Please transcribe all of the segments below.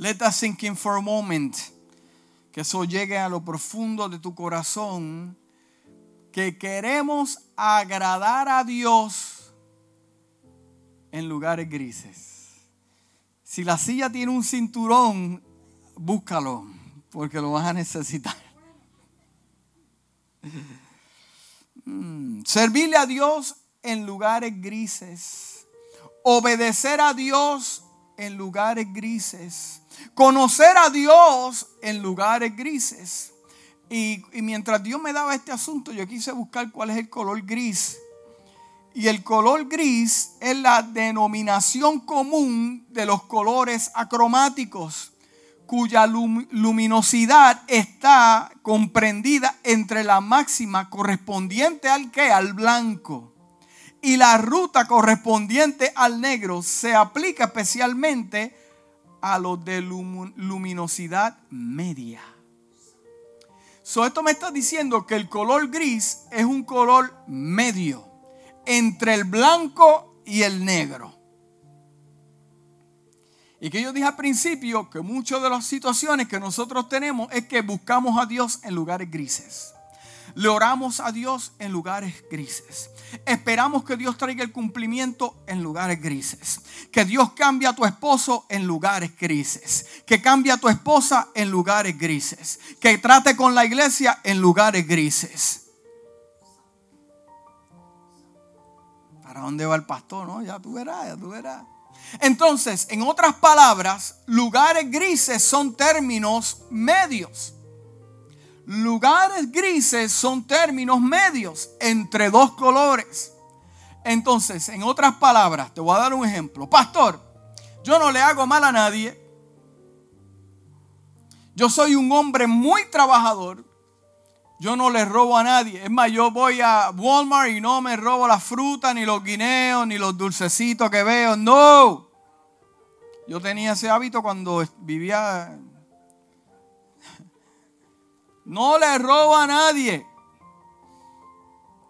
Let that sink in for a moment. Que eso llegue a lo profundo de tu corazón. Que queremos agradar a Dios en lugares grises. Si la silla tiene un cinturón, búscalo, porque lo vas a necesitar. Mm, servirle a Dios en lugares grises. Obedecer a Dios en lugares grises. Conocer a Dios en lugares grises. Y, y, mientras Dios me daba este asunto, yo quise buscar cuál es el color gris. Y el color gris es la denominación común de los colores acromáticos, cuya luminosidad está comprendida entre la máxima correspondiente al que al blanco y la ruta correspondiente al negro se aplica especialmente a los de luminosidad media. So, esto me está diciendo que el color gris es un color medio entre el blanco y el negro. Y que yo dije al principio que muchas de las situaciones que nosotros tenemos es que buscamos a Dios en lugares grises. Le oramos a Dios en lugares grises. Esperamos que Dios traiga el cumplimiento en lugares grises. Que Dios cambie a tu esposo en lugares grises. Que cambie a tu esposa en lugares grises. Que trate con la iglesia en lugares grises. ¿Para dónde va el pastor? No, ya tú verás, ya tú verás. Entonces, en otras palabras, lugares grises son términos medios. Lugares grises son términos medios entre dos colores. Entonces, en otras palabras, te voy a dar un ejemplo. Pastor, yo no le hago mal a nadie. Yo soy un hombre muy trabajador. Yo no le robo a nadie. Es más, yo voy a Walmart y no me robo la fruta, ni los guineos, ni los dulcecitos que veo. No. Yo tenía ese hábito cuando vivía no le robo a nadie.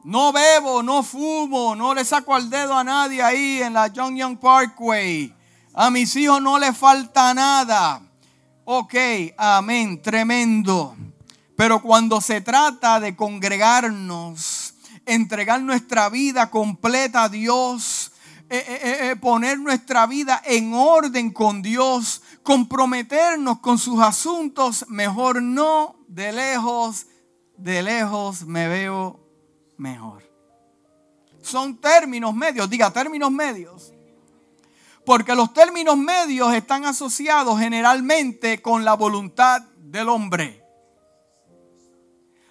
No bebo, no fumo, no le saco al dedo a nadie ahí en la Young Young Parkway. A mis hijos no le falta nada. Ok, amén, tremendo. Pero cuando se trata de congregarnos, entregar nuestra vida completa a Dios, eh, eh, eh, poner nuestra vida en orden con Dios, comprometernos con sus asuntos, mejor no, de lejos, de lejos me veo mejor. Son términos medios, diga términos medios. Porque los términos medios están asociados generalmente con la voluntad del hombre.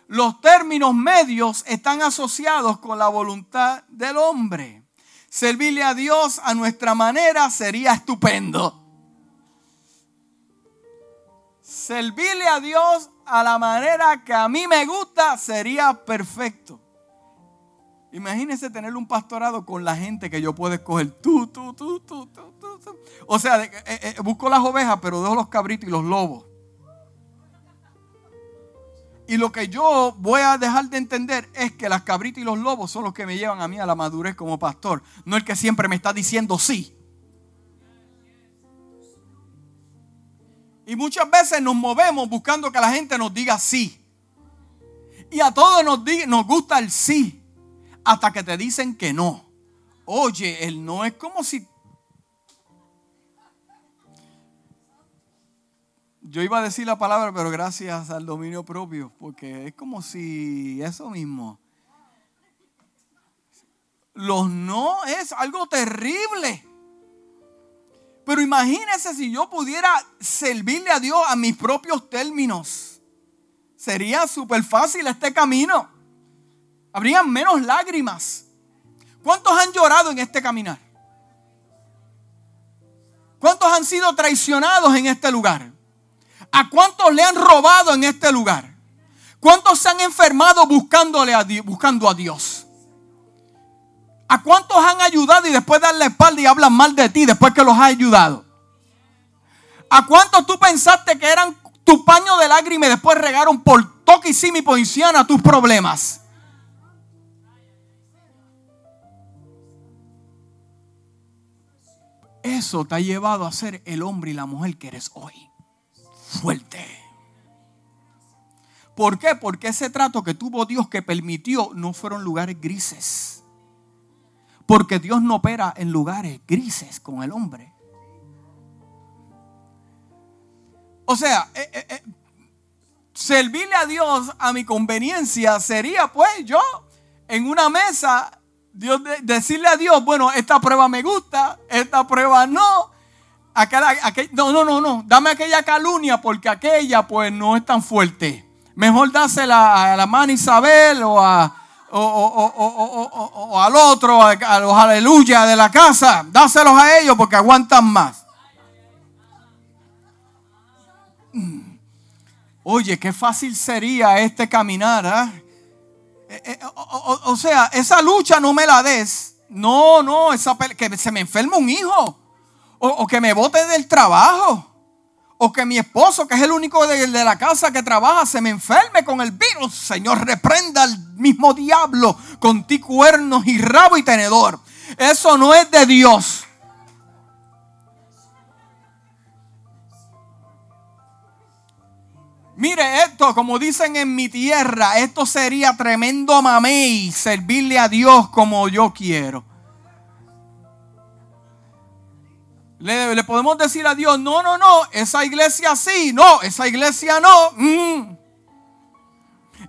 Los términos medios están asociados con la voluntad del hombre. Servirle a Dios a nuestra manera sería estupendo. Servirle a Dios a la manera que a mí me gusta sería perfecto. Imagínese tener un pastorado con la gente que yo puedo escoger. Tú, tú, tú, tú, tú, tú. O sea, eh, eh, busco las ovejas, pero dejo los cabritos y los lobos. Y lo que yo voy a dejar de entender es que las cabritas y los lobos son los que me llevan a mí a la madurez como pastor. No el que siempre me está diciendo sí. Y muchas veces nos movemos buscando que la gente nos diga sí. Y a todos nos, nos gusta el sí. Hasta que te dicen que no. Oye, el no es como si... Yo iba a decir la palabra, pero gracias al dominio propio. Porque es como si eso mismo. Los no es algo terrible. Pero imagínense si yo pudiera servirle a Dios a mis propios términos. Sería súper fácil este camino. Habrían menos lágrimas. ¿Cuántos han llorado en este caminar? ¿Cuántos han sido traicionados en este lugar? ¿A cuántos le han robado en este lugar? ¿Cuántos se han enfermado buscándole a buscando a Dios? ¿A cuántos han ayudado y después dan la espalda y hablan mal de ti después que los has ayudado? ¿A cuántos tú pensaste que eran tu paño de lágrimas y después regaron por toque y simi a tus problemas? eso te ha llevado a ser el hombre y la mujer que eres hoy. Fuerte. ¿Por qué? Porque ese trato que tuvo Dios que permitió no fueron lugares grises. Porque Dios no opera en lugares grises con el hombre. O sea, eh, eh, eh, servirle a Dios a mi conveniencia sería pues yo en una mesa Dios decirle a Dios, bueno, esta prueba me gusta, esta prueba no. no, no, no, no. Dame aquella calumnia porque aquella pues no es tan fuerte. Mejor dásela a la mano Isabel o, a, o, al otro, a, los aleluya de la casa. Dáselos a ellos porque aguantan más. Mm. Oye, qué fácil sería este caminar. ¿eh? Eh, eh, o, sea, esa lucha no me la des. No, no, esa que se me enferme un hijo. O, que me bote del trabajo. O que mi esposo, que es el único de, de, la casa que trabaja, se me enferme con el virus. Señor, reprenda al mismo diablo con ti cuernos y rabo y tenedor. Eso no es de Dios. Mire esto, como dicen en mi tierra, esto sería tremendo mamey servirle a Dios como yo quiero. Le, podemos decir a Dios, no, no, no, esa iglesia sí, no, esa iglesia no. Mm.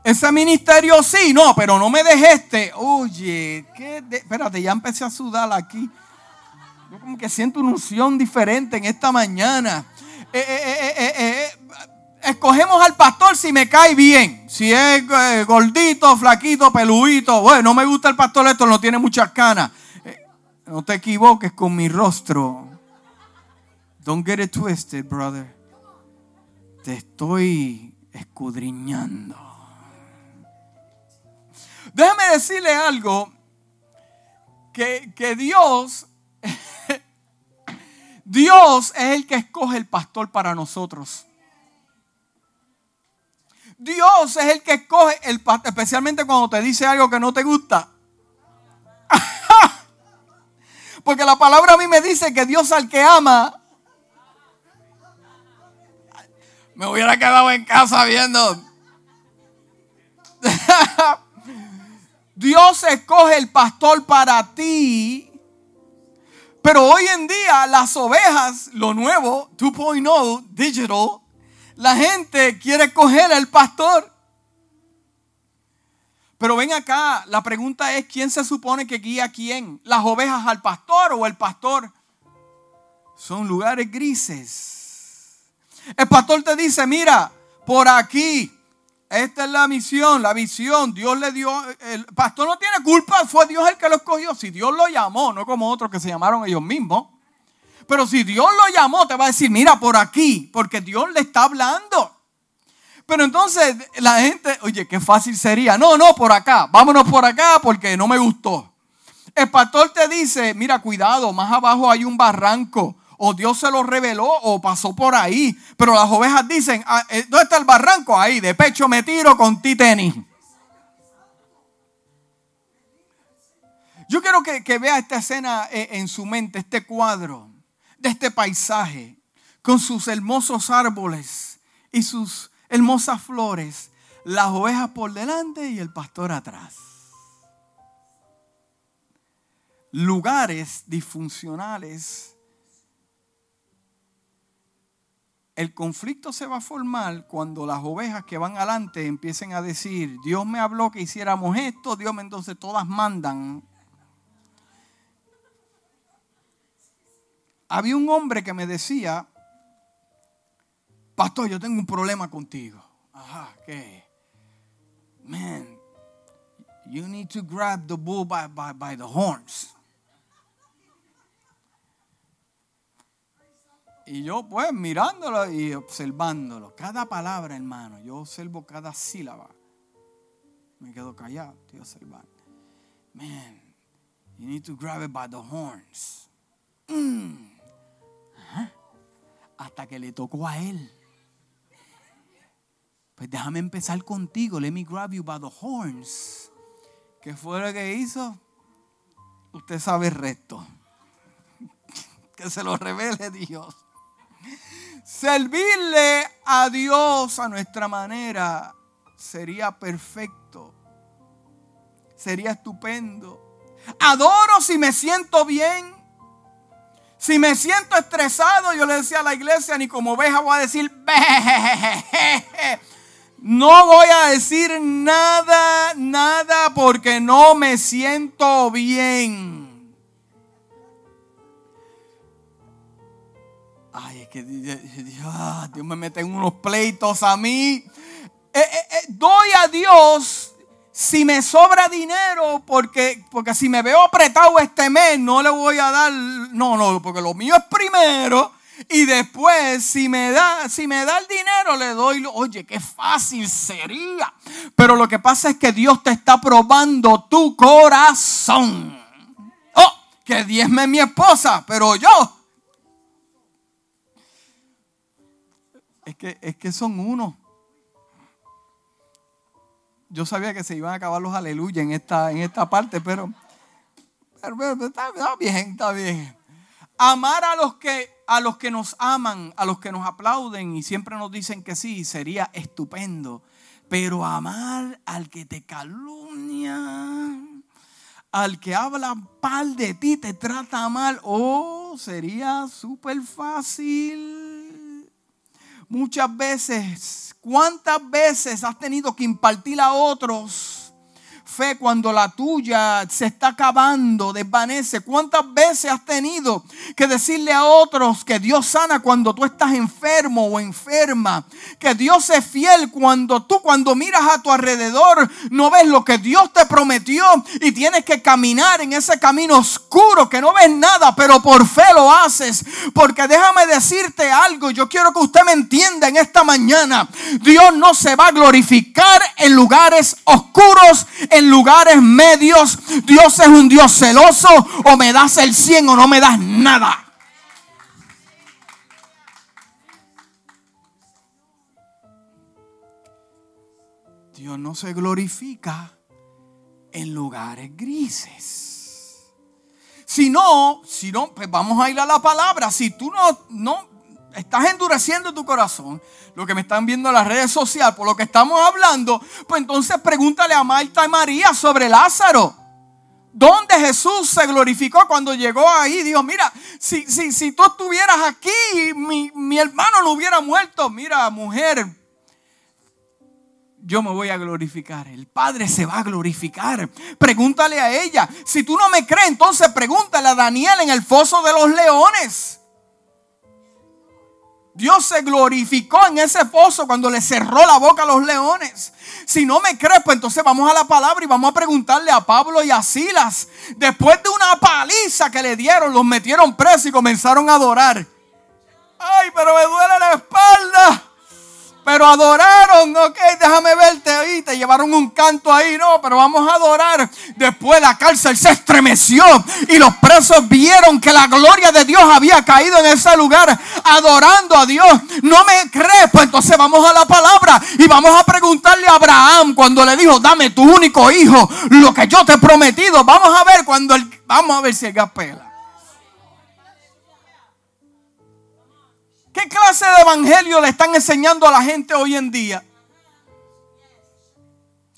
Ese ministerio sí, no, pero no me dejes este. Oye, ¿qué espérate, ya empecé a sudar aquí. Yo como que siento una unción diferente en esta mañana. Eh, eh, eh, escogemos al pastor si me cae bien. Si es gordito, flaquito, peludito. Bueno, no me gusta el pastor esto, no tiene muchas canas. No te equivoques con mi rostro. Don't get it twisted, brother. Te estoy escudriñando. Déjame decirle algo. Que, que Dios, Dios es el que escoge el pastor para nosotros. Dios es el que escoge el especialmente cuando te dice algo que no te gusta. Porque la palabra a mí me dice que Dios al que ama, me hubiera quedado en casa viendo. Dios escoge el pastor para ti. Pero hoy en día las ovejas, lo nuevo, 2.0, digital, la gente quiere coger al pastor. Pero ven acá, la pregunta es, ¿quién se supone que guía a quién? ¿Las ovejas al pastor o el pastor? Son lugares grises. El pastor te dice, mira, por aquí, esta es la misión, la visión. Dios le dio, el pastor no tiene culpa, fue Dios el que lo escogió. Si Dios lo llamó, no como otros que se llamaron ellos mismos. Pero si Dios lo llamó, te va a decir, mira por aquí, porque Dios le está hablando. Pero entonces la gente, oye, qué fácil sería. No, no, por acá, vámonos por acá porque no me gustó. El pastor te dice, mira, cuidado, más abajo hay un barranco. O Dios se lo reveló o pasó por ahí. Pero las ovejas dicen, ah, eh, ¿dónde está el barranco? Ahí, de pecho me tiro con ti tenis. Yo quiero que, vea esta escena eh, en su mente, este cuadro de este paisaje, con sus hermosos árboles y sus hermosas flores, las ovejas por delante y el pastor atrás. Lugares disfuncionales. El conflicto se va a formar cuando las ovejas que van adelante empiecen a decir, Dios me habló que hiciéramos esto, Dios me entonces todas mandan había un hombre que me decía, pastor, yo tengo un problema contigo. Ajá, ¿qué? Man, you need to grab the bull by, by, the horns. Y yo pues mirándolo y observándolo, cada palabra hermano, yo observo cada sílaba. Me quedo callado, estoy observando. Man, you need to grab it by the horns. Mm hasta que le tocó a él. Pues déjame empezar contigo. Let me grab you by the horns. ¿Qué fue lo que hizo? Usted sabe el resto. que se lo revele Dios. Servirle a Dios a nuestra manera sería perfecto. Sería estupendo. Adoro si me siento bien. Si me siento estresado, yo le decía a la iglesia, ni como oveja voy a decir, no voy a decir nada, nada, porque no me siento bien. Ay, que Dios me mete en unos pleitos a mí. Eh, eh, eh, doy a Dios si me sobra dinero, porque, porque si me veo apretado este mes, no le voy a dar, no, no, porque lo mío es primero. Y después, si me da, si me da el dinero, le doy, oye, qué fácil sería. Pero lo que pasa es que Dios te está probando tu corazón. Oh, que diezme mi esposa, pero yo. Es que, es que son uno yo sabía que se iban a acabar los aleluya en esta, en esta parte, pero, está, bien, está bien. Amar a los, que, a los que nos aman, a los que nos aplauden y siempre nos dicen que sí, sería estupendo. Pero amar al que te calumnia, al que habla mal de ti, te trata mal, oh, sería súper fácil. Muchas veces ¿Cuántas veces has tenido que impartir a otros fe cuando la tuya se está acabando, desvanece? ¿Cuántas veces has tenido que decirle a otros que Dios sana cuando tú estás enfermo o enferma? Que Dios es fiel cuando tú cuando miras a tu alrededor no ves lo que Dios te prometió y tienes que caminar en ese camino oscuro que no ves nada, pero por fe lo haces. Porque déjame decirte algo, yo quiero que usted me entienda en esta mañana. Dios no se va a glorificar en lugares oscuros, lugares medios. Dios es un Dios celoso. O me das el 100 o no me das nada. Dios no se glorifica en lugares grises. Si no, si no, pues vamos a ir a la palabra. Si tú no, no estás endureciendo tu corazón, lo que me están viendo en las redes sociales, por lo que estamos hablando, pues entonces pregúntale a Marta y María sobre Lázaro. ¿Dónde Jesús se glorificó cuando llegó ahí? Dijo, mira, si, si, si tú estuvieras aquí, mi, mi hermano no hubiera muerto. Mira, mujer, yo me voy a glorificar. El Padre se va a glorificar. Pregúntale a ella. Si tú no me crees, entonces pregúntale a Daniel en el foso de los leones. Dios se glorificó en ese pozo cuando le cerró la boca a los leones. Si no me crees, pues entonces vamos a la palabra y vamos a preguntarle a Pablo y a Silas. Después de una paliza que le dieron, los metieron presos y comenzaron a adorar. Ay, pero me duele la espalda. Pero adoraron, ok, déjame verte ahí, te llevaron un canto ahí, no, pero vamos a adorar. Después la cárcel se estremeció y los presos vieron que la gloria de Dios había caído en ese lugar, adorando a Dios. No me crees, pues entonces vamos a la palabra y vamos a preguntarle a Abraham cuando le dijo, dame tu único hijo, lo que yo te he prometido. Vamos a ver cuando el, vamos a ver si el gas ¿Qué clase de evangelio le están enseñando a la gente hoy en día?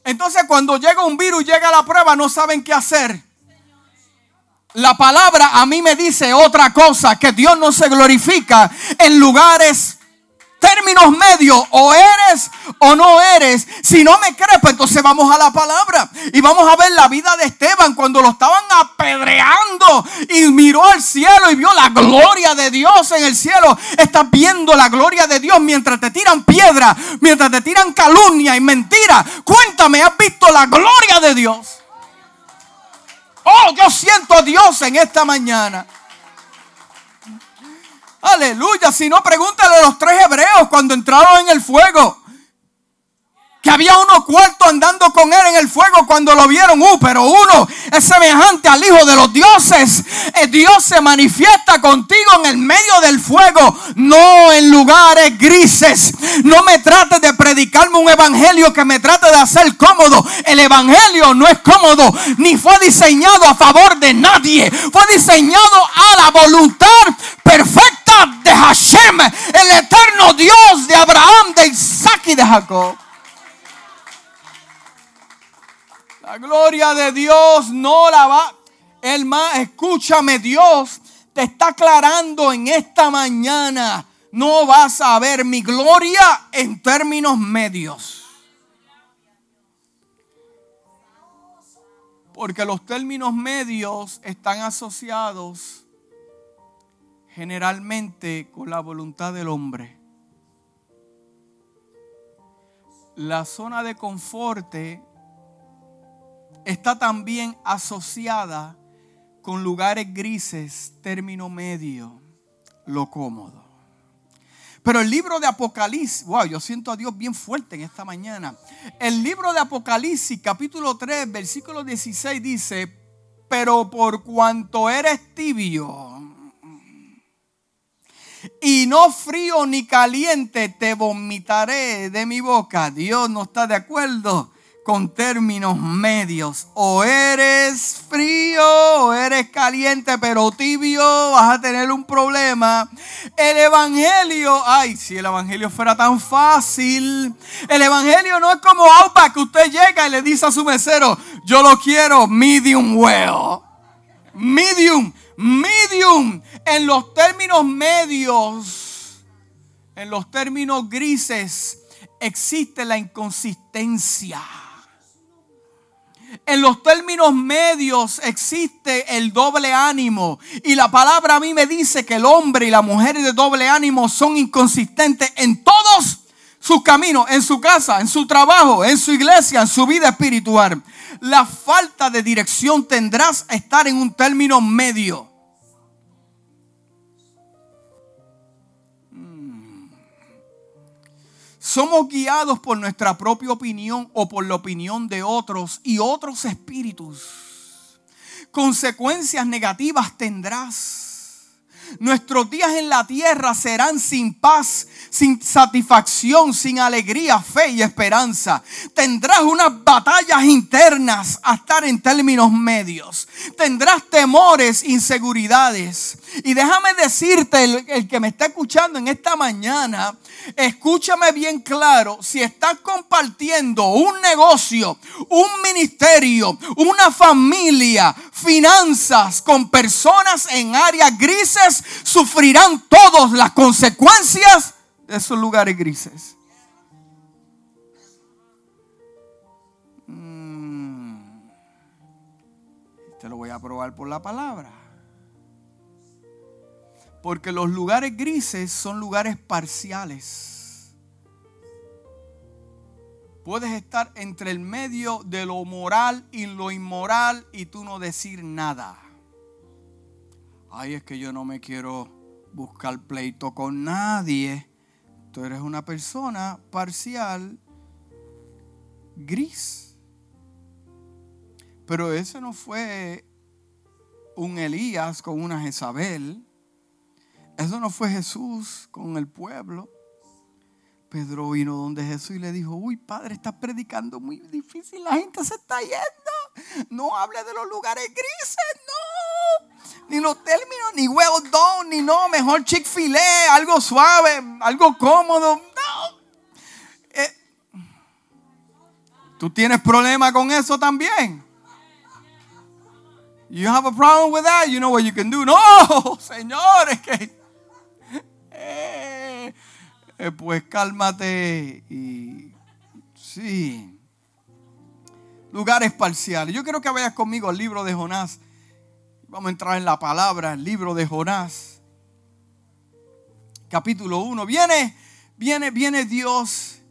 Entonces cuando llega un virus, llega la prueba, no saben qué hacer. La palabra a mí me dice otra cosa, que Dios no se glorifica en lugares términos medios, o eres o no eres. Si no me crees, pues entonces vamos a la palabra y vamos a ver la vida de Esteban cuando lo estaban apedreando y miró al cielo y vio la gloria de Dios en el cielo. Estás viendo la gloria de Dios mientras te tiran piedra, mientras te tiran calumnia y mentira. Cuéntame, ¿has visto la gloria de Dios? Oh, yo siento a Dios en esta mañana. Aleluya. Si no, pregúntale a los tres hebreos cuando entraron en el fuego. Que había uno cuarto andando con él en el fuego cuando lo vieron. Uh, pero uno es semejante al Hijo de los dioses. El Dios se manifiesta contigo en el medio del fuego, no en lugares grises. No me trate de predicarme un evangelio que me trate de hacer cómodo. El evangelio no es cómodo, ni fue diseñado a favor de nadie. Fue diseñado a la voluntad perfecta de Hashem, el eterno Dios de Abraham, de Isaac y de Jacob. La gloria de Dios no la va. El más, escúchame, Dios te está aclarando en esta mañana. No vas a ver mi gloria en términos medios. Porque los términos medios están asociados generalmente con la voluntad del hombre. La zona de confort está también asociada con lugares grises, término medio, lo cómodo. Pero el libro de Apocalipsis, wow, yo siento a Dios bien fuerte en esta mañana. El libro de Apocalipsis, capítulo 3, versículo 16 dice, pero por cuanto eres tibio y no frío ni caliente, te vomitaré de mi boca. Dios no está de acuerdo con términos medios. O eres frío o eres caliente, pero tibio, vas a tener un problema. El Evangelio, ay, si el Evangelio fuera tan fácil. El Evangelio no es como Aupa que usted llega y le dice a su mesero, yo lo quiero medium well. Medium, medium. En los términos medios, en los términos grises, existe la inconsistencia. En los términos medios existe el doble ánimo. Y la palabra a mí me dice que el hombre y la mujer de doble ánimo son inconsistentes en todos sus caminos, en su casa, en su trabajo, en su iglesia, en su vida espiritual. La falta de dirección tendrás a estar en un término medio. Somos guiados por nuestra propia opinión o por la opinión de otros y otros espíritus. Consecuencias negativas tendrás Nuestros días en la tierra serán sin paz, sin satisfacción, sin alegría, fe y esperanza. Tendrás unas batallas internas a estar en términos medios. Tendrás temores, inseguridades. Y déjame decirte, el, que me está escuchando en esta mañana, escúchame bien claro, si estás compartiendo un negocio, un ministerio, una familia, finanzas con personas en áreas grises, sufrirán todas las consecuencias de esos lugares grises. Mm. Te lo voy a probar por la palabra. Porque los lugares grises son lugares parciales. Puedes estar entre el medio de lo moral y lo inmoral y tú no decir nada ay, es que yo no me quiero buscar pleito con nadie. Tú eres una persona parcial, gris. Pero ese no fue un Elías con una Jezabel. Eso no fue Jesús con el pueblo. Pedro vino donde Jesús y le dijo, uy, padre, estás predicando muy difícil, la gente se está yendo. No hable de los lugares grises, no. Ni los términos, ni huevos don, ni no, mejor Chick-fil-A, algo suave, algo cómodo. No. Eh, ¿Tú tienes problema con eso también? You have a problem with that? You know what you can do? No, señores. Eh, eh, pues cálmate y sí. Lugares parciales. Yo quiero que vayas conmigo al libro de Jonás. Vamos a entrar en la palabra, el libro de Jonás. Capítulo 1. Viene, viene, viene Dios.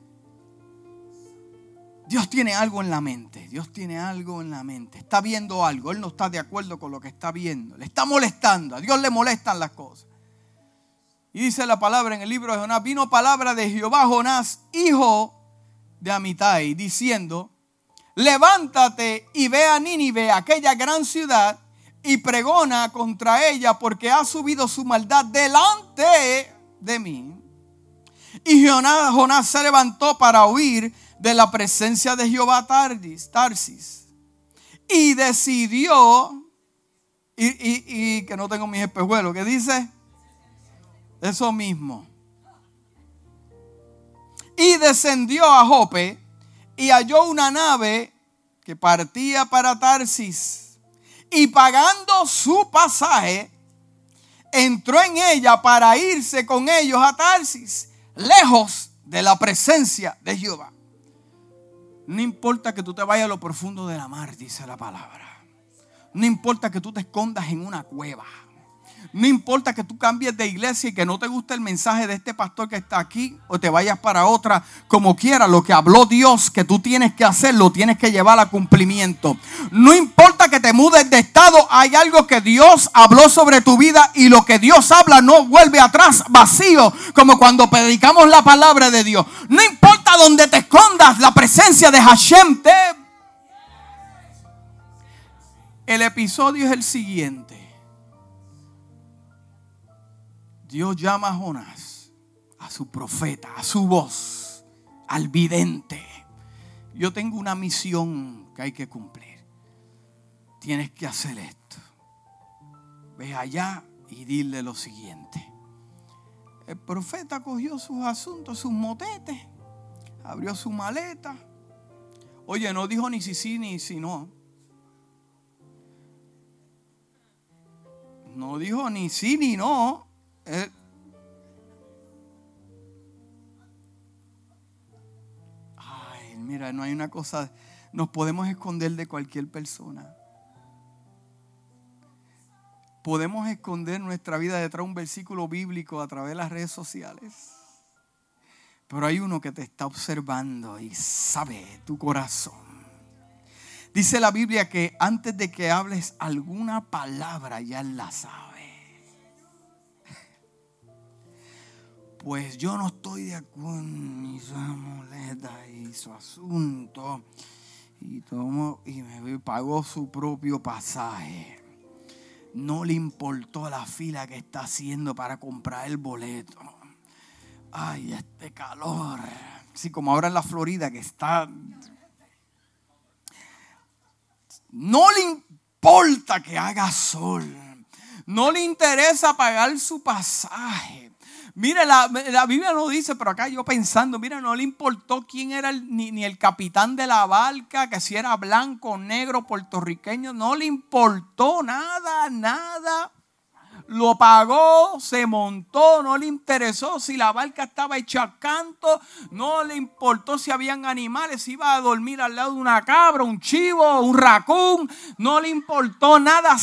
Dios tiene algo en la mente. Dios tiene algo en la mente. Está viendo algo. Él no está de acuerdo con lo que está viendo. Le está molestando. A Dios le molestan las cosas. Y dice la palabra en el libro de Jonás, vino palabra de Jehová Jonás, hijo de Amitai, diciendo, levántate y ve a Nínive, aquella gran ciudad, y pregona contra ella porque ha subido su maldad delante de mí. Y Jonás, se levantó para huir de la presencia de Jehová Tardis, Tarsis. Y decidió, y, y que no tengo mis espejuelos, ¿qué dice? Eso mismo. Y descendió a Jope y halló una nave que partía para Tarsis. Y pagando su pasaje, entró en ella para irse con ellos a Tarsis, lejos de la presencia de Jehová. No importa que tú te vayas a lo profundo de la mar, dice la palabra. No importa que tú te escondas en una cueva. No importa que tú cambies de iglesia y que no te guste el mensaje de este pastor que está aquí o te vayas para otra, como quiera, lo que habló Dios que tú tienes que hacer, lo tienes que llevar a cumplimiento. No importa que te mudes de estado, hay algo que Dios habló sobre tu vida y lo que Dios habla no vuelve atrás vacío, como cuando predicamos la palabra de Dios. No importa donde te escondas, la presencia de Hashem te... El episodio es el siguiente. Dios llama a Jonás, a su profeta, a su voz, al vidente. Yo tengo una misión que hay que cumplir. Tienes que hacer esto. Ve allá y dile lo siguiente. El profeta cogió sus asuntos, sus motetes, abrió su maleta. Oye, no dijo ni si sí ni si no. No dijo ni sí ni no. Eh, ay, mira, no hay una cosa, nos podemos esconder de cualquier persona. Podemos esconder nuestra vida detrás de un versículo bíblico a través de las redes sociales. Pero hay uno que te está observando y sabe tu corazón. Dice la Biblia que antes de que hables alguna palabra ya la sabe. Pues yo no estoy de acuerdo con su muleta y su asunto. Y tomó y me pagó su propio pasaje. No le importó la fila que está haciendo para comprar el boleto. Ay, este calor. Así como ahora en la Florida que está... No le importa que haga sol. No le interesa pagar su pasaje. Mire, la, Biblia no dice, pero acá yo pensando, mira, no le importó quién era ni, ni, el capitán de la barca, que si era blanco, negro, puertorriqueño, no le importó nada, nada. Lo pagó, se montó, no le interesó si la barca estaba hecha canto, no le importó si habían animales, si iba a dormir al lado de una cabra, un chivo, un racún, no le importó nada,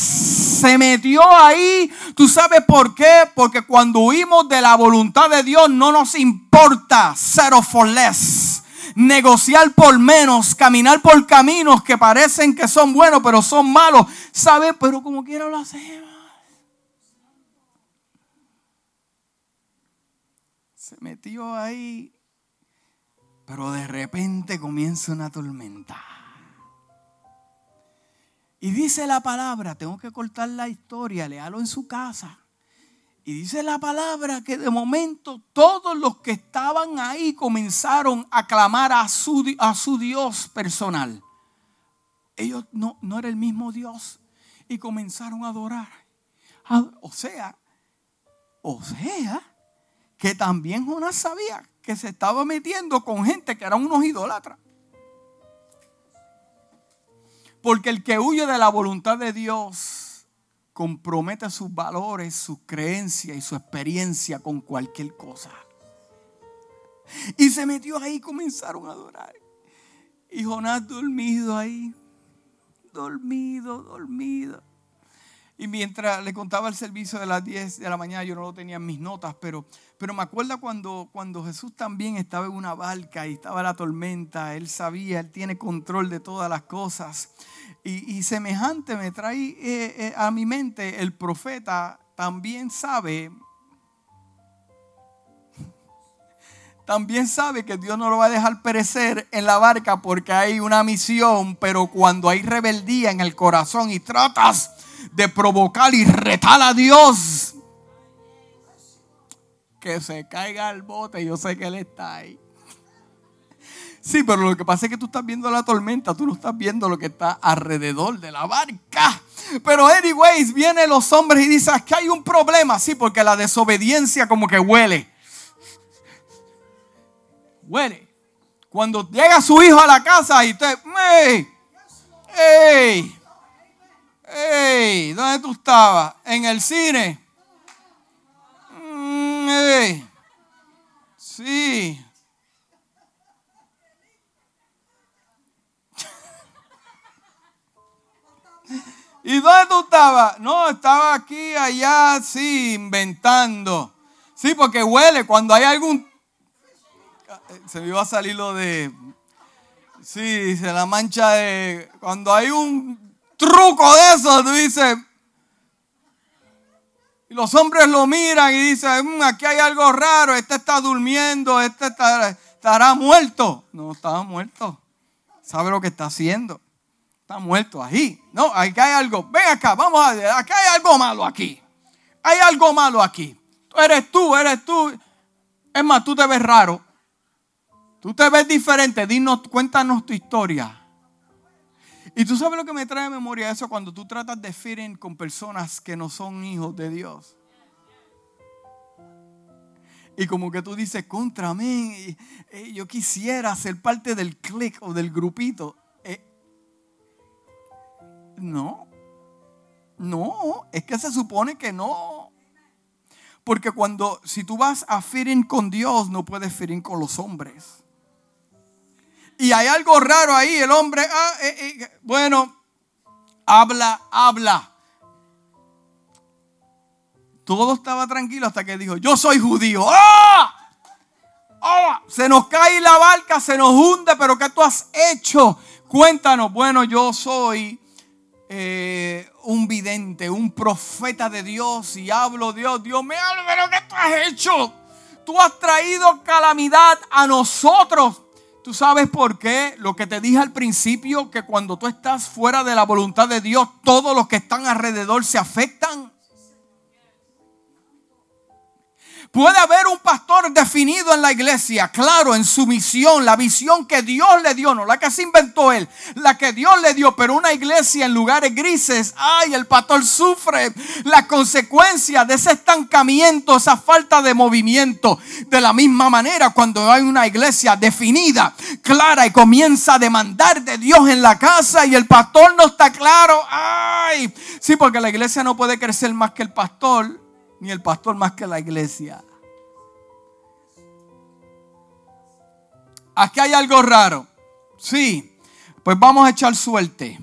se metió ahí. ¿Tú sabes por qué? Porque cuando huimos de la voluntad de Dios no nos importa cero for less negociar por menos, caminar por caminos que parecen que son buenos, pero son malos. ¿Sabes? Pero como quiera lo hacemos. se metió ahí, pero de repente comienza una tormenta. Y dice la palabra, tengo que cortar la historia, léalo en su casa. Y dice la palabra que de momento todos los que estaban ahí comenzaron a clamar a su, a su Dios personal. Ellos no, no era el mismo Dios. Y comenzaron a adorar. O sea, o sea, que también Jonás sabía que se estaba metiendo con gente que eran unos idólatras. Porque el que huye de la voluntad de Dios compromete sus valores, sus creencias y su experiencia con cualquier cosa. Y se metió ahí y comenzaron a adorar. Y Jonás dormido ahí, dormido, dormido. Y mientras le contaba el servicio de las 10 de la mañana, yo no lo tenía en mis notas, pero, pero me acuerdo cuando, cuando Jesús también estaba en una barca y estaba la tormenta, él sabía, él tiene control de todas las cosas. Y, semejante me trae eh, eh, a mi mente, el profeta también sabe, también sabe que Dios no lo va a dejar perecer en la barca porque hay una misión, pero cuando hay rebeldía en el corazón y tratas de provocar y retar a Dios, que se caiga el bote, yo sé que Él está ahí. Sí, pero lo que pasa es que tú estás viendo la tormenta, tú no estás viendo lo que está alrededor de la barca. Pero anyways, vienen los hombres y dicen, que hay un problema. Sí, porque la desobediencia como que huele huele. Cuando llega su hijo a la casa y usted, ¡ey! ¡ey! ¡Ey! ¿Dónde tú estabas? ¿En el cine? Mm, ¡ey! Sí. ¿Y dónde tú estabas? No, estaba aquí, allá, sí, inventando. Sí, porque huele. Cuando hay algún se me iba a salir lo de. Sí, se la mancha de. Cuando hay un truco de eso, tú dices. Y los hombres lo miran y dicen: mm, aquí hay algo raro, este está durmiendo, este estará muerto. No, estaba muerto. ¿Sabe lo que está haciendo? Está muerto ahí. No, aquí hay algo. Ven acá, vamos a ver. Aquí hay algo malo aquí. Hay algo malo aquí. Eres tú, eres tú. Es más, tú te ves raro. Tú te ves diferente, dinos, cuéntanos tu historia. Y tú sabes lo que me trae a memoria eso cuando tú tratas de fit con personas que no son hijos de Dios. Y como que tú dices, contra mí, yo quisiera ser parte del click o del grupito. Eh, no, no, es que se supone que no. Porque cuando, si tú vas a fit con Dios, no puedes fit con los hombres. Y hay algo raro ahí. El hombre, ah, eh, eh, bueno, habla, habla. Todo estaba tranquilo hasta que dijo, yo soy judío. ¡Ah! ¡Ah! Se nos cae la barca, se nos hunde, pero ¿qué tú has hecho? Cuéntanos. Bueno, yo soy eh, un vidente, un profeta de Dios y hablo Dios. Dios me habla, pero ¿qué tú has hecho? Tú has traído calamidad a nosotros. ¿Tú sabes por qué? Lo que te dije al principio, que cuando tú estás fuera de la voluntad de Dios, todos los que están alrededor se afectan. Puede haber un pastor definido en la iglesia, claro, en su misión, la visión que Dios le dio, no la que se inventó él, la que Dios le dio, pero una iglesia en lugares grises, ay, el pastor sufre la consecuencia de ese estancamiento, esa falta de movimiento. De la misma manera, cuando hay una iglesia definida, clara y comienza a demandar de Dios en la casa y el pastor no está claro, ay, sí, porque la iglesia no puede crecer más que el pastor ni el pastor más que la iglesia. Aquí hay algo raro. Sí, pues vamos a echar suerte.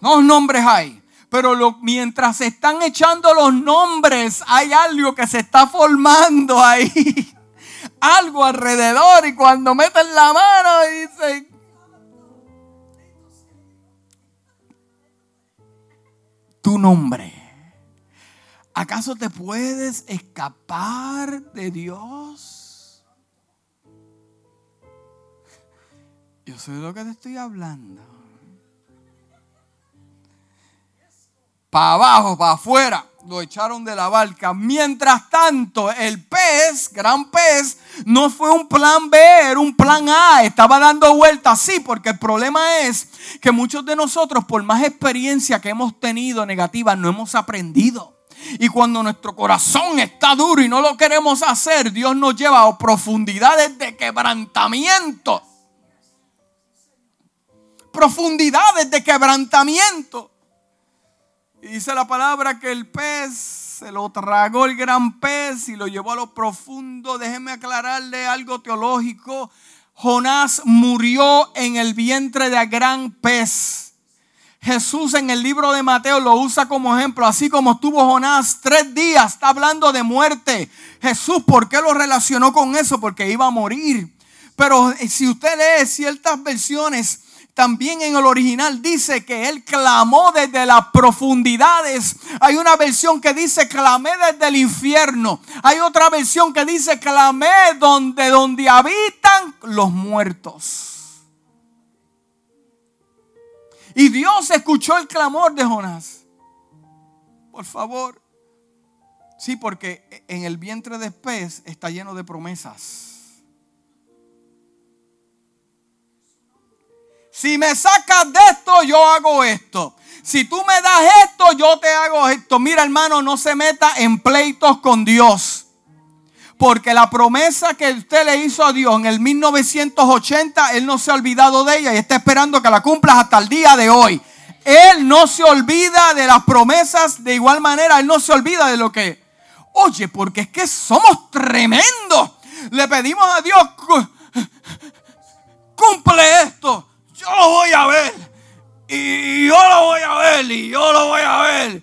Dos nombres hay. Pero mientras se están echando los nombres, hay algo que se está formando ahí. algo alrededor. Y cuando meten la mano dicen, tu nombre. ¿Acaso te puedes escapar de Dios? Yo sé de lo que te estoy hablando. Para abajo, para afuera, lo echaron de la barca. Mientras tanto, el pez, gran pez, no fue un plan B, era un plan A. Estaba dando vueltas, sí, porque el problema es que muchos de nosotros, por más experiencia que hemos tenido negativa, no hemos aprendido. Y cuando nuestro corazón está duro y no lo queremos hacer, Dios nos lleva a profundidades de quebrantamiento. Profundidades de quebrantamiento. Y dice la palabra que el pez se lo tragó el gran pez y lo llevó a lo profundo. Déjeme aclararle algo teológico. Jonás murió en el vientre de gran pez. Jesús en el libro de Mateo lo usa como ejemplo, así como estuvo Jonás tres días, está hablando de muerte. Jesús, ¿por qué lo relacionó con eso? Porque iba a morir. Pero eh, si usted lee ciertas versiones, también en el original dice que él clamó desde las profundidades. Hay una versión que dice clamé desde el infierno. Hay otra versión que dice clamé donde donde habitan los muertos. Y Dios escuchó el clamor de Jonás. Por favor. Sí, porque en el vientre de pez está lleno de promesas. Si me sacas de esto, yo hago esto. Si tú me das esto, yo te hago esto. Mira, hermano, no se meta en pleitos con Dios. Porque la promesa que usted le hizo a Dios en el 1980, Él no se ha olvidado de ella y está esperando que la cumplas hasta el día de hoy. Él no se olvida de las promesas, de igual manera, Él no se olvida de lo que... Oye, porque es que somos tremendos. Le pedimos a Dios, cumple esto yo lo voy a ver. Y yo lo voy a ver. Y yo lo voy a ver.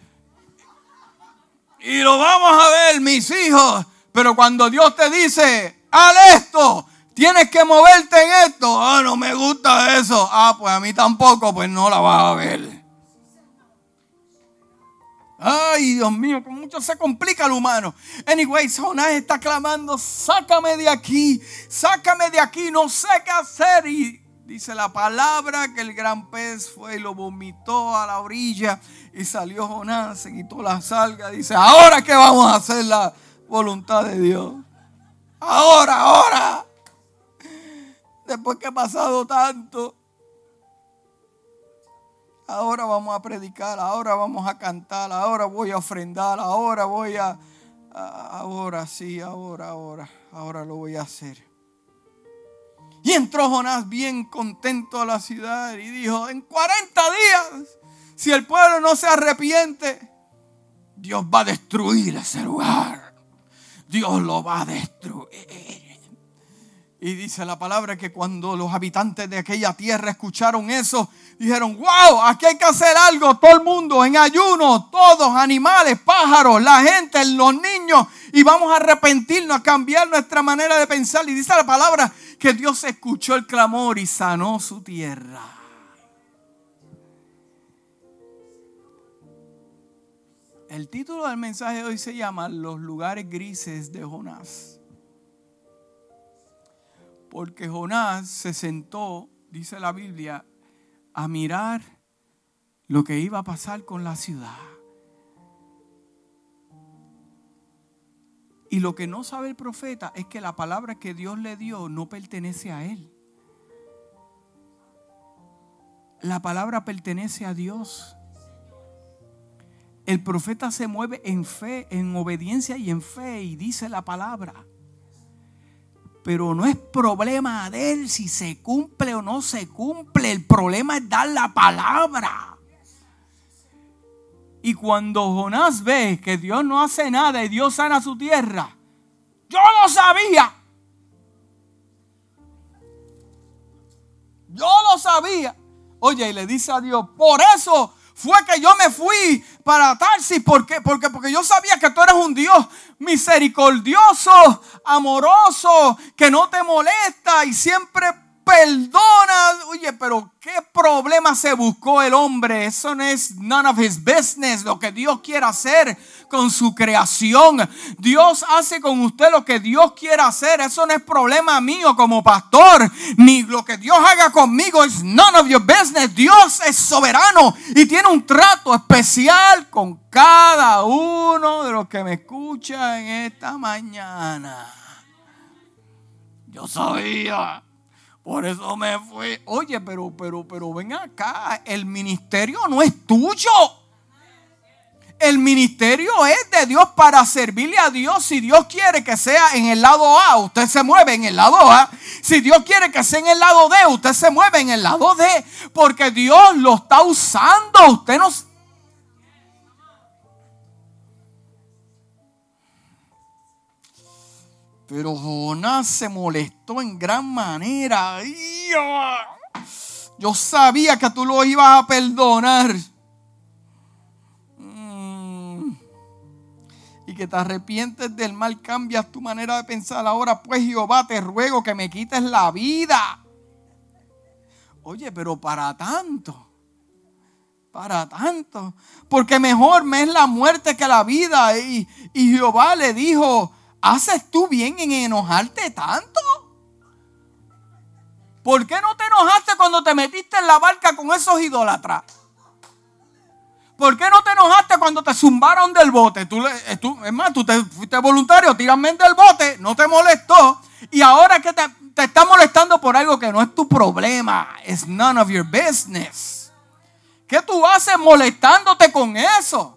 Y lo vamos a ver, mis hijos. Pero cuando Dios te dice, haz esto, tienes que moverte en esto. Ah, no me gusta eso. Ah, pues a mí tampoco, pues no la vas a ver. Ay, Dios mío, que mucho se complica el humano. Anyway, Jonás está clamando, sácame de aquí, sácame de aquí, no sé qué hacer. Y Dice la palabra que el gran pez fue y lo vomitó a la orilla y salió Jonás, se quitó la salga. Dice, ahora que vamos a hacer la voluntad de Dios. Ahora, ahora. Después que ha pasado tanto. Ahora vamos a predicar, ahora vamos a cantar, ahora voy a ofrendar, ahora voy a... Ahora sí, ahora, ahora, ahora lo voy a hacer. Y entró Jonás bien contento a la ciudad y dijo, en 40 días, si el pueblo no se arrepiente, Dios va a destruir ese lugar. Dios lo va a destruir. Y dice la palabra que cuando los habitantes de aquella tierra escucharon eso, dijeron, wow, aquí hay que hacer algo, todo el mundo en ayuno, todos, animales, pájaros, la gente, los niños, y vamos a arrepentirnos, a cambiar nuestra manera de pensar. Y dice la palabra que Dios escuchó el clamor y sanó su tierra. El título del mensaje de hoy se llama Los lugares grises de Jonás. Porque Jonás se sentó, dice la Biblia, a mirar lo que iba a pasar con la ciudad. Y lo que no sabe el profeta es que la palabra que Dios le dio no pertenece a él. La palabra pertenece a Dios. El profeta se mueve en fe, en obediencia y en fe y dice la palabra. Pero no es problema de él si se cumple o no se cumple. El problema es dar la palabra. Y cuando Jonás ve que Dios no hace nada y Dios sana su tierra, yo lo sabía. Yo lo sabía. Oye, y le dice a Dios, por eso fue que yo me fui para Tarsis, porque, porque, porque yo sabía que tú eres un Dios misericordioso, amoroso, que no te molesta y siempre perdona. Oye, pero ¿qué problema se buscó el hombre? Eso no es none of his business. Lo que Dios quiere hacer con su creación. Dios hace con usted lo que Dios quiere hacer. Eso no es problema mío como pastor. Ni lo que Dios haga conmigo es none of your business. Dios es soberano y tiene un trato especial con cada uno de los que me escuchan esta mañana. Yo sabía. Por eso me fui. Oye, pero, pero, pero ven acá. El ministerio no es tuyo. El ministerio es de Dios para servirle a Dios. Si Dios quiere que sea en el lado A, usted se mueve en el lado A. Si Dios quiere que sea en el lado D, usted se mueve en el lado D. Porque Dios lo está usando. Usted no, Pero Jonás se molestó en gran manera. Yo sabía que tú lo ibas a perdonar. Mm. Y que te arrepientes del mal, cambias tu manera de pensar. Ahora pues Jehová te ruego que me quites la vida. Oye, pero para tanto. Para tanto. Porque mejor me es la muerte que la vida. Y, y Jehová le dijo, ¿haces tú bien en enojarte tanto? ¿Por qué no te enojaste cuando te metiste en la barca con esos idólatras? ¿Por qué no te enojaste cuando te zumbaron del bote? Tú, eh, tú, es más, tú te fuiste voluntario, tírame del bote, no te molestó. Y ahora que te, te está molestando por algo que no es tu problema. It's none of your business. ¿Qué tú haces molestándote con eso?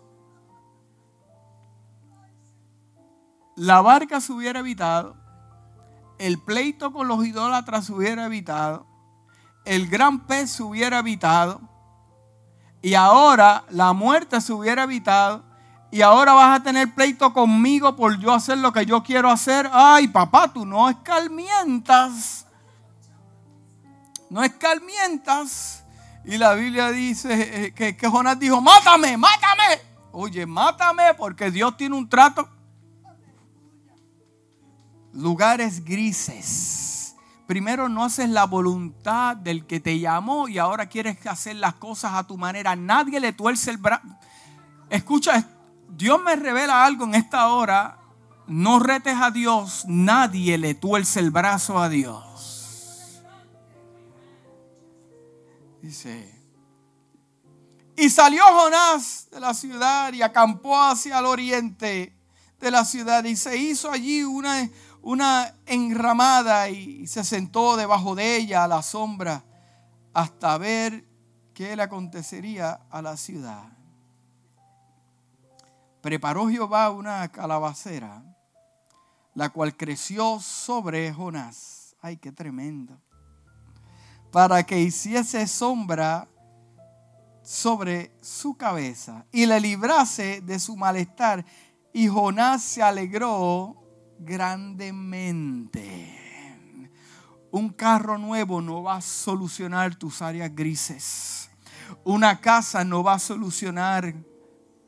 La barca se hubiera evitado el pleito con los idólatras se hubiera evitado, el gran pez se hubiera evitado, y ahora la muerte se hubiera evitado, y ahora vas a tener pleito conmigo por yo hacer lo que yo quiero hacer. Ay, papá, tú no escarmientas. No escarmientas. Y la Biblia dice eh, que, que Jonás dijo, mátame, mátame. Oye, mátame porque Dios tiene un trato lugares grises. Primero no haces la voluntad del que te llamó y ahora quieres hacer las cosas a tu manera. Nadie le tuerce el brazo. Escucha, Dios me revela algo en esta hora. No retes a Dios. Nadie le tuerce el brazo a Dios. Dice. Y salió Jonás de la ciudad y acampó hacia el oriente de la ciudad y se hizo allí una, una enramada y se sentó debajo de ella a la sombra hasta ver qué le acontecería a la ciudad. Preparó Jehová una calabacera, la cual creció sobre Jonás. Ay, qué tremendo. Para que hiciese sombra sobre su cabeza y le librase de su malestar. Y Jonás se alegró grandemente. Un carro nuevo no va a solucionar tus áreas grises. Una casa no va a solucionar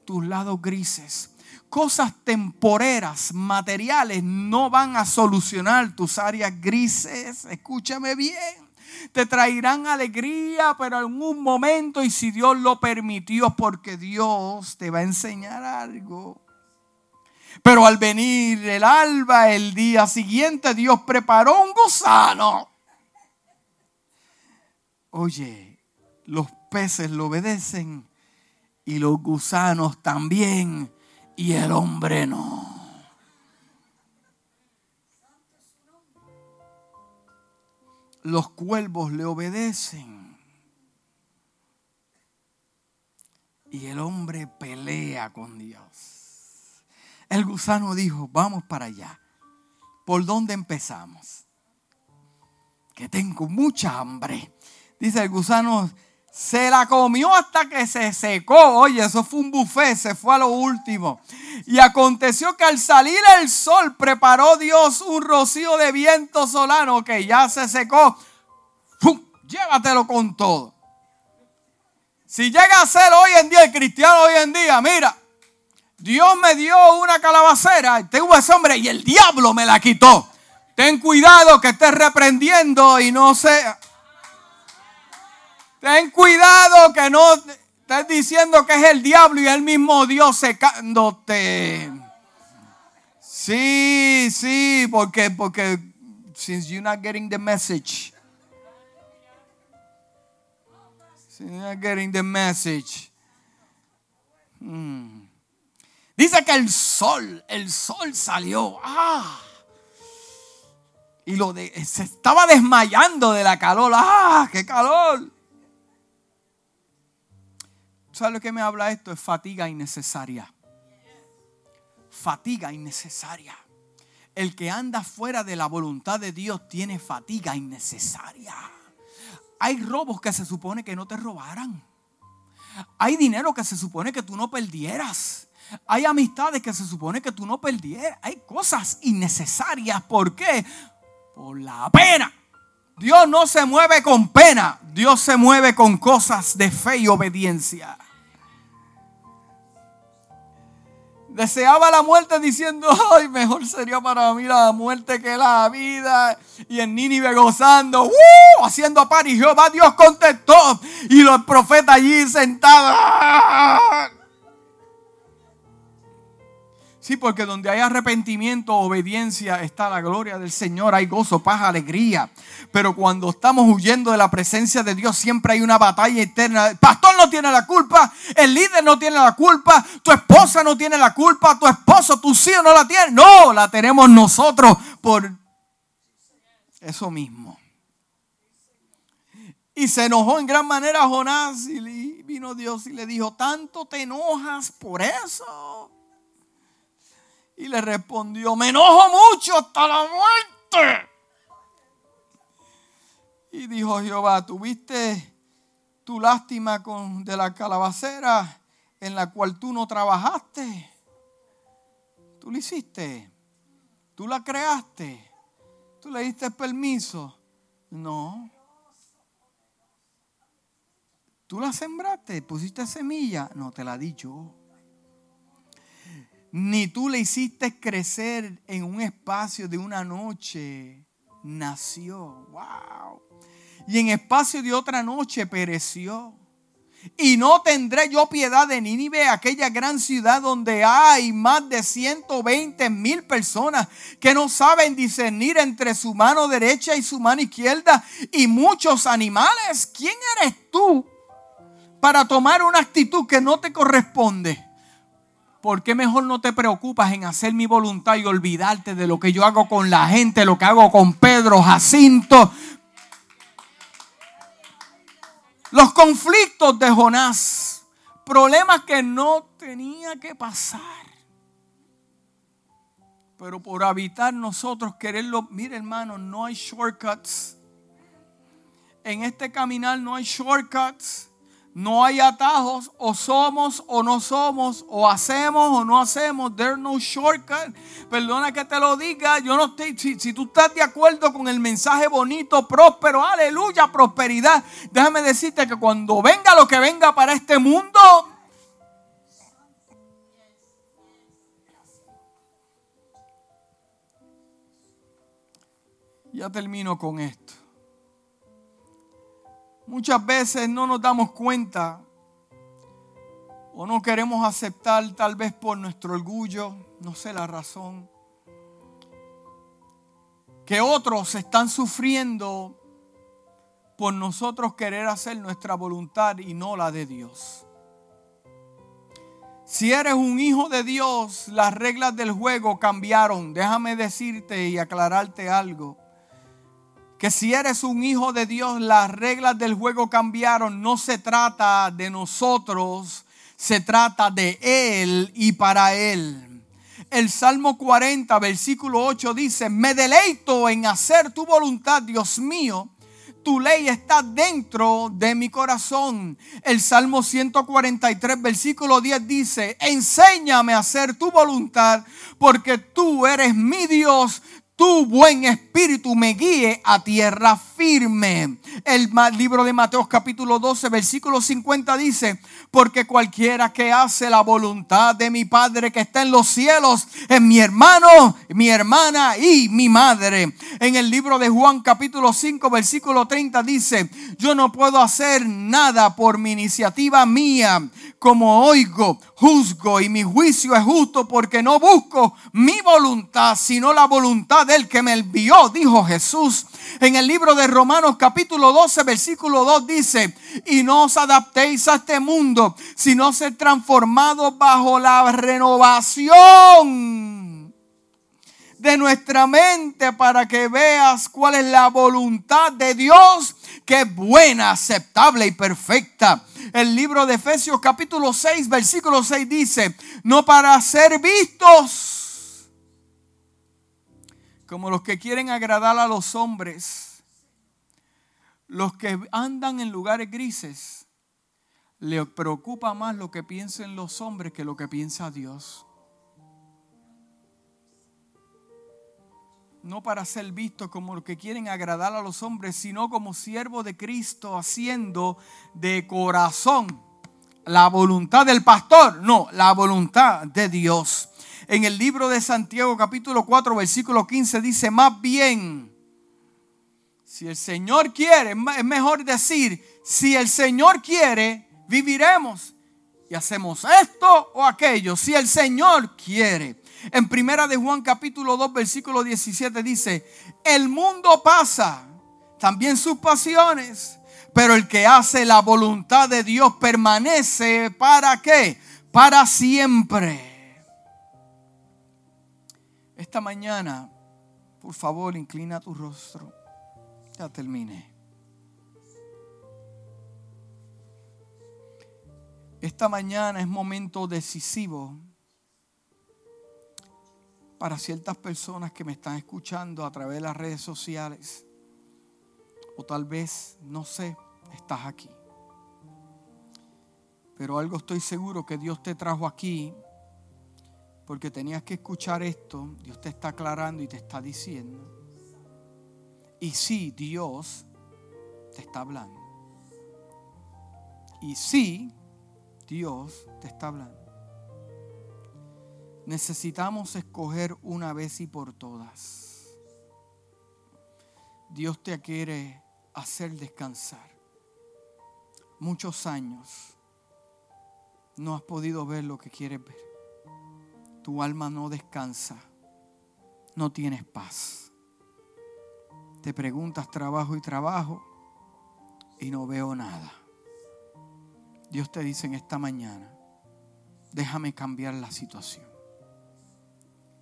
tus lados grises. Cosas temporeras, materiales, no van a solucionar tus áreas grises. Escúchame bien. Te traerán alegría, pero en un momento y si Dios lo permitió, porque Dios te va a enseñar algo. Pero al venir el alba, el día siguiente, Dios preparó un gusano. Oye, los peces lo obedecen y los gusanos también y el hombre no. Los cuervos le obedecen y el hombre pelea con Dios. El gusano dijo, vamos para allá. ¿Por dónde empezamos? Que tengo mucha hambre. Dice el gusano, se la comió hasta que se secó. Oye, eso fue un buffet, se fue a lo último. Y aconteció que al salir el sol preparó Dios un rocío de viento solano que ya se secó. ¡Fum! Llévatelo con todo. Si llega a ser hoy en día el cristiano hoy en día, mira, Dios me dio una calabacera, tengo ese hombre y el diablo me la quitó. Ten cuidado que estés reprendiendo y no sea. Ten cuidado que no estés diciendo que es el diablo y el mismo Dios secándote. Sí, sí, porque, porque, since you're not getting the message. Since you're not getting the message. Hmm. Dice que el sol, el sol salió. ¡Ah! Y lo de, se estaba desmayando de la calor. ¡Ah! ¡Qué calor! ¿Sabes lo que me habla esto? Es fatiga innecesaria. Fatiga innecesaria. El que anda fuera de la voluntad de Dios tiene fatiga innecesaria. Hay robos que se supone que no te robaran. Hay dinero que se supone que tú no perdieras. Hay amistades que se supone que tú no perdieras. Hay cosas innecesarias. ¿Por qué? Por la pena. Dios no se mueve con pena. Dios se mueve con cosas de fe y obediencia. Deseaba la muerte diciendo, ay, mejor sería para mí la muerte que la vida. Y en Nínive gozando, ¡uh! haciendo par y Jehová Dios contestó. Y los profetas allí sentados. Sí, porque donde hay arrepentimiento, obediencia, está la gloria del Señor, hay gozo, paz, alegría. Pero cuando estamos huyendo de la presencia de Dios, siempre hay una batalla eterna. El pastor no tiene la culpa, el líder no tiene la culpa, tu esposa no tiene la culpa, tu esposo, tu hijo no la tiene. No, la tenemos nosotros por eso mismo. Y se enojó en gran manera Jonás y vino Dios y le dijo, tanto te enojas por eso. Y le respondió, me enojo mucho hasta la muerte. Y dijo Jehová, ¿tuviste tu lástima con, de la calabacera en la cual tú no trabajaste? Tú la hiciste. Tú la creaste. Tú le diste permiso. No. Tú la sembraste, pusiste semilla. No, te la di yo ni tú le hiciste crecer en un espacio de una noche, nació. Wow. Y en espacio de otra noche pereció. Y no tendré yo piedad de Nínive, aquella gran ciudad donde hay más de 120 mil personas que no saben discernir entre su mano derecha y su mano izquierda y muchos animales. ¿Quién eres tú para tomar una actitud que no te corresponde? ¿Por qué mejor no te preocupas en hacer mi voluntad y olvidarte de lo que yo hago con la gente, lo que hago con Pedro, Jacinto? Los conflictos de Jonás, problemas que no tenía que pasar. Pero por habitar nosotros, quererlo, mire hermano, no hay shortcuts. En este caminar no hay shortcuts. No hay atajos, o somos o no somos, o hacemos o no hacemos. There's no shortcut. Perdona que te lo diga. Yo no estoy, si, si, tú estás de acuerdo con el mensaje bonito, próspero, aleluya, prosperidad. Déjame decirte que cuando venga lo que venga para este mundo, ya termino con esto. Muchas veces no nos damos cuenta o no queremos aceptar tal vez por nuestro orgullo, no sé la razón, que otros están sufriendo por nosotros querer hacer nuestra voluntad y no la de Dios. Si eres un hijo de Dios, las reglas del juego cambiaron. Déjame decirte y aclararte algo que si eres un hijo de Dios, las reglas del juego cambiaron. No se trata de nosotros, se trata de Él y para Él. El Salmo 40, versículo 8 dice, me deleito en hacer tu voluntad, Dios mío. Tu ley está dentro de mi corazón. El Salmo 143, versículo 10 dice, enséñame a hacer tu voluntad, porque tú eres mi Dios tu buen espíritu me guíe a tierra firme. El libro de Mateo capítulo 12, versículo 50 dice, porque cualquiera que hace la voluntad de mi Padre que está en los cielos es mi hermano, mi hermana y mi madre. En el libro de Juan capítulo 5, versículo 30 dice, yo no puedo hacer nada por mi iniciativa mía como oigo, juzgo y mi juicio es justo porque no busco mi voluntad, sino la voluntad del que me envió, dijo Jesús. En el libro de Romanos capítulo 12, versículo 2 dice, y no os adaptéis a este mundo, sino ser transformados bajo la renovación de nuestra mente para que veas cuál es la voluntad de Dios, que es buena, aceptable y perfecta. El libro de Efesios capítulo 6, versículo 6 dice, no para ser vistos como los que quieren agradar a los hombres, los que andan en lugares grises, les preocupa más lo que piensen los hombres que lo que piensa Dios. no para ser visto como los que quieren agradar a los hombres, sino como siervo de Cristo, haciendo de corazón la voluntad del pastor, no, la voluntad de Dios. En el libro de Santiago capítulo 4 versículo 15 dice, más bien, si el Señor quiere, es mejor decir, si el Señor quiere, viviremos y hacemos esto o aquello, si el Señor quiere. En primera de Juan capítulo 2 versículo 17 dice, el mundo pasa, también sus pasiones, pero el que hace la voluntad de Dios permanece para qué? Para siempre. Esta mañana, por favor, inclina tu rostro. Ya terminé. Esta mañana es momento decisivo para ciertas personas que me están escuchando a través de las redes sociales. O tal vez, no sé, estás aquí. Pero algo estoy seguro que Dios te trajo aquí porque tenías que escuchar esto. Dios te está aclarando y te está diciendo. Y sí, Dios te está hablando. Y sí, Dios te está hablando necesitamos escoger una vez y por todas. Dios te quiere hacer descansar. Muchos años no has podido ver lo que quieres ver. Tu alma no descansa. No tienes paz. Te preguntas trabajo y trabajo y no veo nada. Dios te dice en esta mañana, déjame cambiar la situación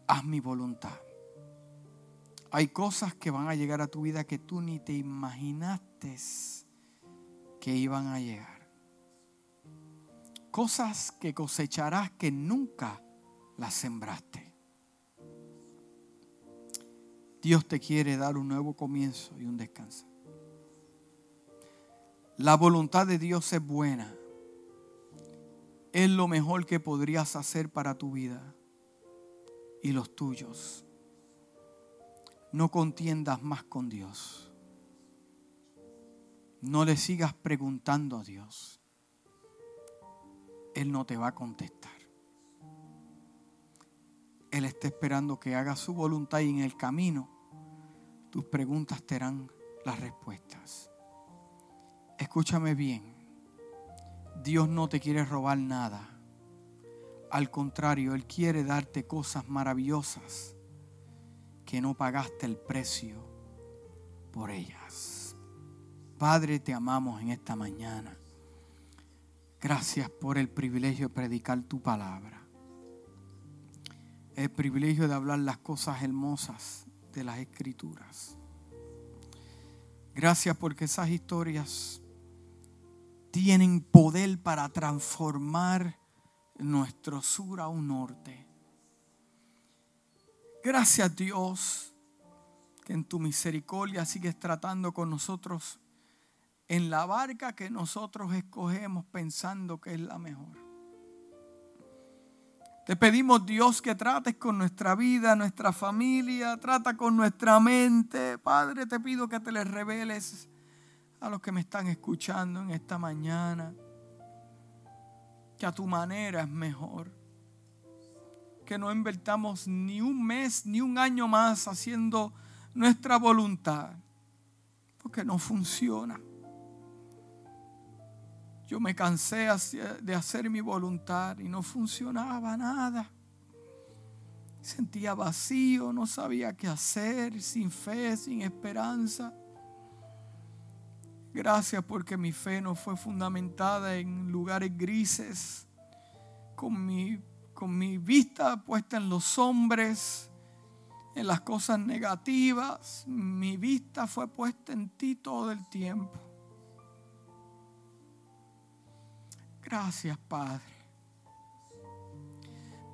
haz mi voluntad. Hay cosas que van a llegar a tu vida que tú ni te imaginaste que iban a llegar. Cosas que cosecharás que nunca las sembraste. Dios te quiere dar un nuevo comienzo y un descanso. La voluntad de Dios es buena. Es lo mejor que podrías hacer para tu vida y los tuyos. No contiendas más con Dios. No le sigas preguntando a Dios. Él no te va a contestar. Él está esperando que hagas su voluntad y en el camino tus preguntas te darán las respuestas. Escúchame bien. Dios no te quiere robar nada. Al contrario, Él quiere darte cosas maravillosas que no pagaste el precio por ellas. Padre, te amamos en esta mañana. Gracias por el privilegio de predicar tu palabra. El privilegio de hablar las cosas hermosas de las escrituras. Gracias porque esas historias tienen poder para transformar nuestro sur a un norte. Gracias Dios que en tu misericordia sigues tratando con nosotros en la barca que nosotros escogemos pensando que es la mejor. Te pedimos Dios que trates con nuestra vida, nuestra familia, trata con nuestra mente. Padre, te pido que te les reveles a los que me están escuchando en esta mañana que a tu manera es mejor. Que no invertamos ni un mes ni un año más haciendo nuestra voluntad, porque no funciona. Yo me cansé de hacer mi voluntad y no funcionaba nada. Sentía vacío, no sabía qué hacer, sin fe, sin esperanza. Gracias porque mi fe no fue fundamentada en lugares grises, con mi, con mi vista puesta en los hombres, en las cosas negativas. Mi vista fue puesta en ti todo el tiempo. Gracias, Padre.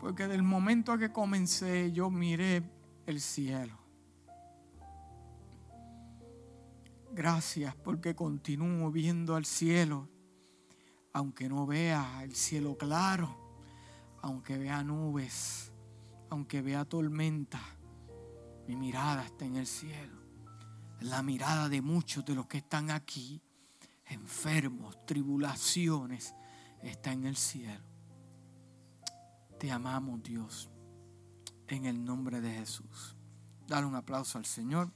Porque del momento que comencé yo miré el cielo. Gracias porque continúo viendo al cielo, aunque no vea el cielo claro, aunque vea nubes, aunque vea tormenta, mi mirada está en el cielo. La mirada de muchos de los que están aquí, enfermos, tribulaciones, está en el cielo. Te amamos, Dios, en el nombre de Jesús. Dale un aplauso al Señor.